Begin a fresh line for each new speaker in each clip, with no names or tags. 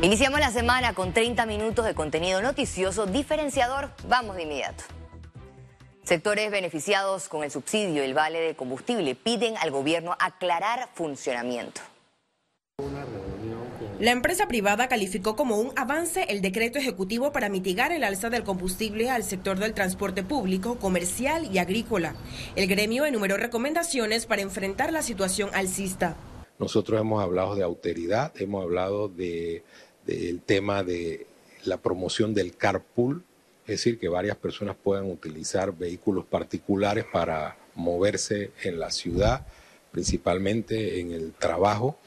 Iniciamos la semana con 30 minutos de contenido noticioso diferenciador. Vamos de inmediato. Sectores beneficiados con el subsidio y el vale de combustible piden al gobierno aclarar funcionamiento.
La empresa privada calificó como un avance el decreto ejecutivo para mitigar el alza del combustible al sector del transporte público, comercial y agrícola. El gremio enumeró recomendaciones para enfrentar la situación alcista.
Nosotros hemos hablado de austeridad, hemos hablado de del tema de la promoción del carpool, es decir, que varias personas puedan utilizar vehículos particulares para moverse en la ciudad, principalmente en el trabajo.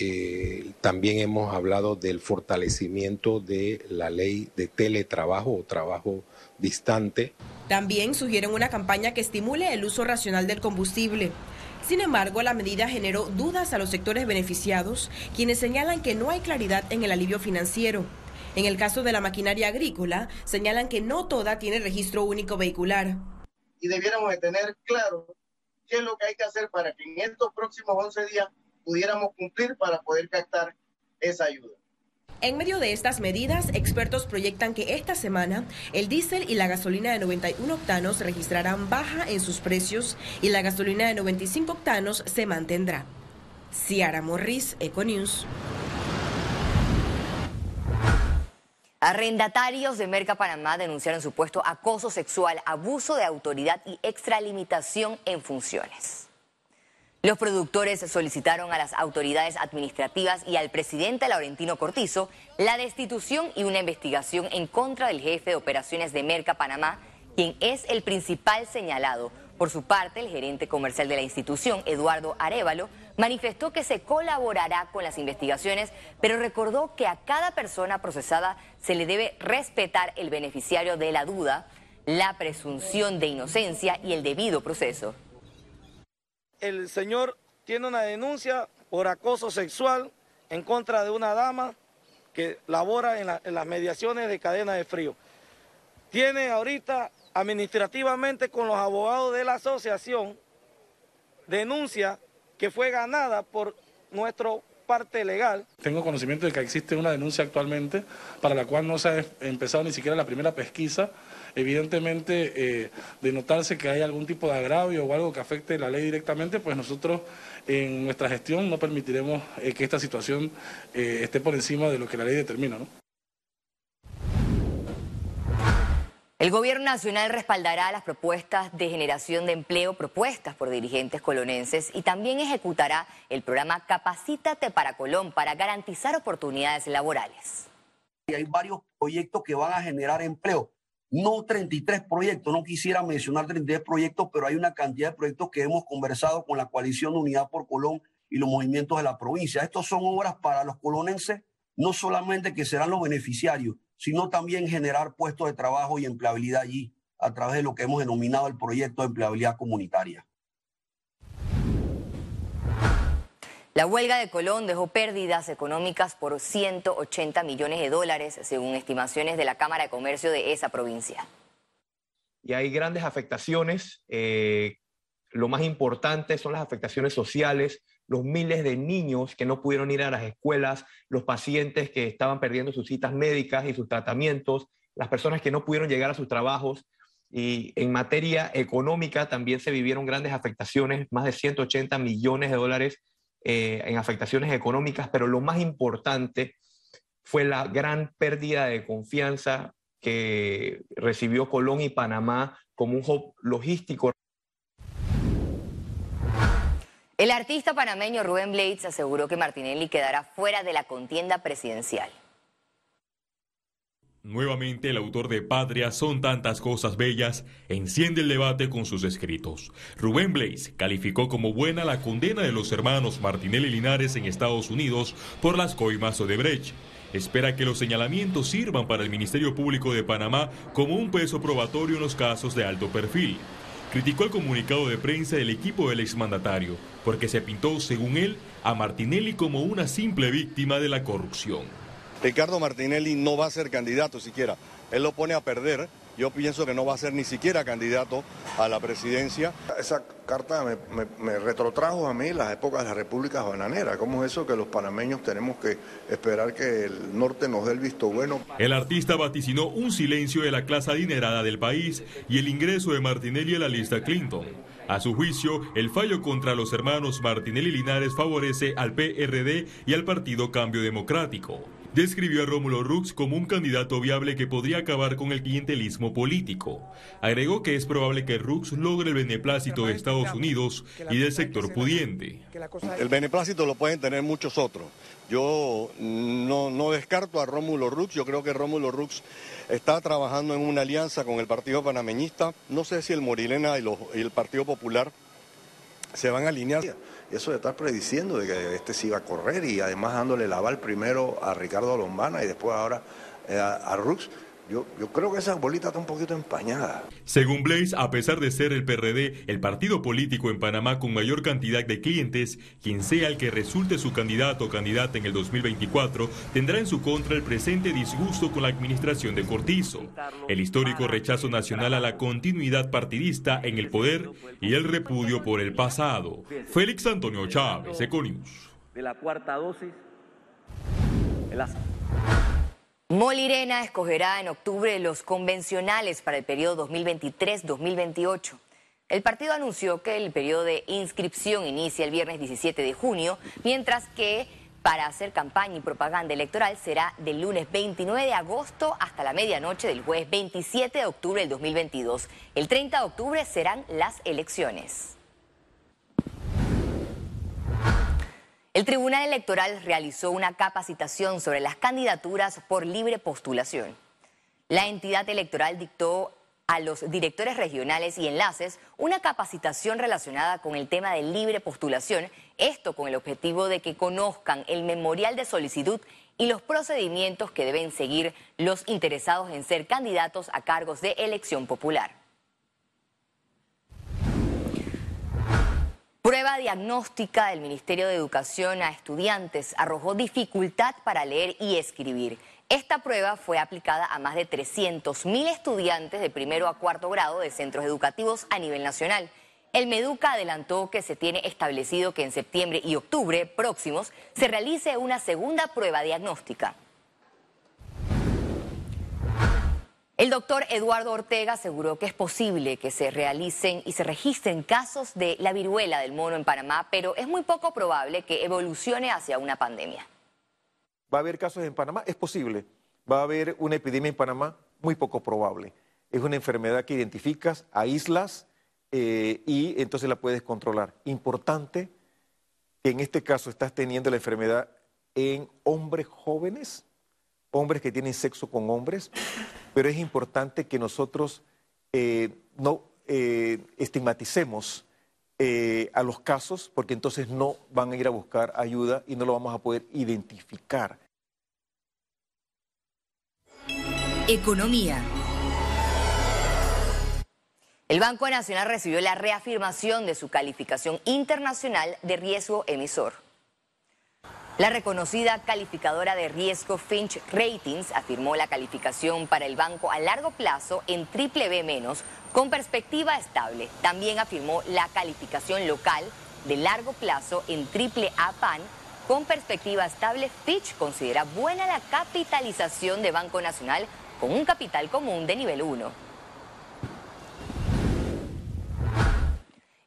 Eh, también hemos hablado del fortalecimiento de la ley de teletrabajo o trabajo distante.
También sugieren una campaña que estimule el uso racional del combustible. Sin embargo, la medida generó dudas a los sectores beneficiados, quienes señalan que no hay claridad en el alivio financiero. En el caso de la maquinaria agrícola, señalan que no toda tiene registro único vehicular.
Y debiéramos de tener claro qué es lo que hay que hacer para que en estos próximos 11 días pudiéramos cumplir para poder captar esa ayuda.
En medio de estas medidas, expertos proyectan que esta semana el diésel y la gasolina de 91 octanos registrarán baja en sus precios y la gasolina de 95 octanos se mantendrá. Ciara Morris, Econews.
Arrendatarios de Merca Panamá denunciaron supuesto acoso sexual, abuso de autoridad y extralimitación en funciones. Los productores solicitaron a las autoridades administrativas y al presidente Laurentino Cortizo la destitución y una investigación en contra del jefe de operaciones de Merca Panamá, quien es el principal señalado. Por su parte, el gerente comercial de la institución, Eduardo Arevalo, manifestó que se colaborará con las investigaciones, pero recordó que a cada persona procesada se le debe respetar el beneficiario de la duda, la presunción de inocencia y el debido proceso
el señor tiene una denuncia por acoso sexual en contra de una dama que labora en, las mediaciones de cadena de frío. Tiene ahorita administrativamente con los abogados de la asociación denuncia que fue ganada por nuestro parte legal.
Tengo conocimiento de que existe una denuncia actualmente para la cual no se ha empezado ni siquiera la primera pesquisa evidentemente eh, de notarse que hay algún tipo de agravio o algo que afecte la ley directamente, pues nosotros en nuestra gestión no permitiremos eh, que esta situación eh, esté por encima de lo que la ley determina.
El Gobierno Nacional respaldará las propuestas de generación de empleo propuestas por dirigentes colonenses y también ejecutará el programa Capacítate para Colón para garantizar oportunidades laborales.
Hay varios proyectos que van a generar empleo no 33 proyectos, no quisiera mencionar 33 proyectos, pero hay una cantidad de proyectos que hemos conversado con la coalición de Unidad por Colón y los movimientos de la provincia. Estos son obras para los colonenses, no solamente que serán los beneficiarios, sino también generar puestos de trabajo y empleabilidad allí a través de lo que hemos denominado el proyecto de empleabilidad comunitaria.
La huelga de Colón dejó pérdidas económicas por 180 millones de dólares, según estimaciones de la Cámara de Comercio de esa provincia.
Y hay grandes afectaciones. Eh, lo más importante son las afectaciones sociales, los miles de niños que no pudieron ir a las escuelas, los pacientes que estaban perdiendo sus citas médicas y sus tratamientos, las personas que no pudieron llegar a sus trabajos. Y en materia económica también se vivieron grandes afectaciones, más de 180 millones de dólares eh, en afectaciones económicas, pero lo más importante fue la gran pérdida de confianza que recibió Colón y Panamá como un hub logístico.
El artista panameño Rubén Blades aseguró que Martinelli quedará fuera de la contienda presidencial.
Nuevamente el autor de Patria son tantas cosas bellas enciende el debate con sus escritos. Rubén Blaze calificó como buena la condena de los hermanos Martinelli Linares en Estados Unidos por las coimas de Brecht. Espera que los señalamientos sirvan para el Ministerio Público de Panamá como un peso probatorio en los casos de alto perfil. Criticó el comunicado de prensa del equipo del exmandatario porque se pintó, según él, a Martinelli como una simple víctima de la corrupción.
Ricardo Martinelli no va a ser candidato siquiera. Él lo pone a perder. Yo pienso que no va a ser ni siquiera candidato a la presidencia.
Esa carta me, retrotrajo a mí las épocas de las repúblicas bananeras. ¿Cómo es eso que los panameños tenemos que esperar que el norte nos dé el visto bueno?
El artista vaticinó un silencio de la clase adinerada del país y el ingreso de Martinelli a la lista Clinton. A su juicio, el fallo contra los hermanos Martinelli Linares favorece al PRD y al Partido Cambio Democrático describió a Rómulo Rux como un candidato viable que podría acabar con el clientelismo político. Agregó que es probable que Rux logre el beneplácito de Estados Unidos y del sector pudiente.
El beneplácito lo pueden tener muchos otros. Yo no, descarto a Rómulo Rux, yo creo que Rómulo Rux está trabajando en una alianza con el Partido Panameñista. No sé si el Morilena y, el Partido Popular se van a alinear.
Eso de estar prediciendo de que este sí iba a correr y además dándole la aval primero a Ricardo Lombana y después ahora eh, a Rux, yo, creo que esa bolita está un poquito empañada.
Según Blaze, a pesar de ser el PRD el partido político en Panamá con mayor cantidad de clientes, quien sea el que resulte su candidato o candidata en el 2024 tendrá en su contra el presente disgusto con la administración de Cortizo, el histórico rechazo nacional a la continuidad partidista en el poder y el repudio por el pasado. Félix Antonio Chávez, Econius.
De la cuarta dosis.
Molirena escogerá en octubre los convencionales para el periodo 2023-2028. El partido anunció que el periodo de inscripción inicia el viernes 17 de junio, mientras que para hacer campaña y propaganda electoral será del lunes 29 de agosto hasta la medianoche del jueves 27 de octubre del 2022. El 30 de octubre serán las elecciones. El Tribunal Electoral realizó una capacitación sobre las candidaturas por libre postulación. La entidad electoral dictó a los directores regionales y enlaces una capacitación relacionada con el tema de libre postulación, esto con el objetivo de que conozcan el memorial de solicitud y los procedimientos que deben seguir los interesados en ser candidatos a cargos de elección popular. Prueba diagnóstica del Ministerio de Educación a estudiantes arrojó dificultad para leer y escribir. Esta prueba fue aplicada a más de 300.000 estudiantes de primero a cuarto grado de centros educativos a nivel nacional. El Meduca adelantó que se tiene establecido que en septiembre y octubre próximos se realice una segunda prueba diagnóstica. El doctor Eduardo Ortega aseguró que es posible que se realicen y se registren casos de la viruela del mono en Panamá, pero es muy poco probable que evolucione hacia una pandemia.
¿Va a haber casos en Panamá? Es posible. ¿Va a haber una epidemia en Panamá? Muy poco probable. Es una enfermedad que identificas, aíslas eh, y entonces la puedes controlar. Importante que en este caso estás teniendo la enfermedad en hombres jóvenes hombres que tienen sexo con hombres, pero es importante que nosotros eh, no eh, estigmaticemos eh, a los casos porque entonces no van a ir a buscar ayuda y no lo vamos a poder identificar.
Economía. El Banco Nacional recibió la reafirmación de su calificación internacional de riesgo emisor. La reconocida calificadora de riesgo Finch Ratings afirmó la calificación para el banco a largo plazo en triple B- con perspectiva estable. También afirmó la calificación local de largo plazo en triple A PAN con perspectiva estable. Fitch considera buena la capitalización de Banco Nacional con un capital común de nivel 1.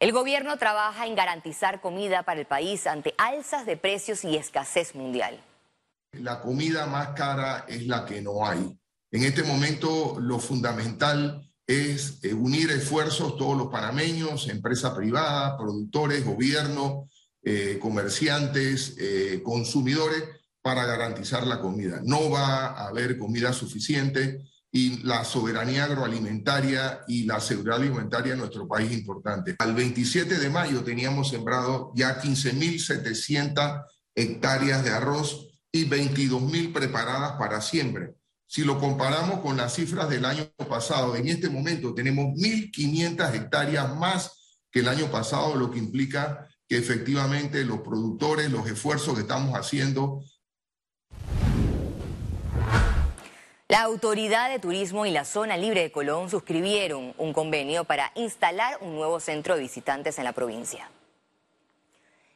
El gobierno trabaja en garantizar comida para el país ante alzas de precios y escasez mundial.
La comida más cara es la que no hay. En este momento lo fundamental es eh, unir esfuerzos todos los panameños, empresa privada, productores, gobierno, eh, comerciantes, eh, consumidores, para garantizar la comida. No va a haber comida suficiente y la soberanía agroalimentaria y la seguridad alimentaria en nuestro país es importante. Al 27 de mayo teníamos sembrado ya 15.700 hectáreas de arroz y 22.000 preparadas para siembra. Si lo comparamos con las cifras del año pasado, en este momento tenemos 1.500 hectáreas más que el año pasado, lo que implica que efectivamente los productores, los esfuerzos que estamos haciendo
La Autoridad de Turismo y la Zona Libre de Colón suscribieron un convenio para instalar un nuevo centro de visitantes en la provincia.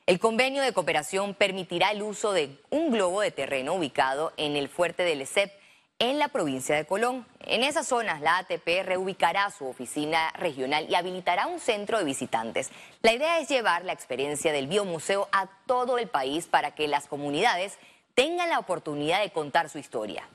El convenio de cooperación permitirá el uso de un globo de terreno ubicado en el fuerte del ESEP en la provincia de Colón. En esas zonas, la ATP reubicará su oficina regional y habilitará un centro de visitantes. La idea es llevar la experiencia del biomuseo a todo el país para que las comunidades tengan la oportunidad de contar su historia.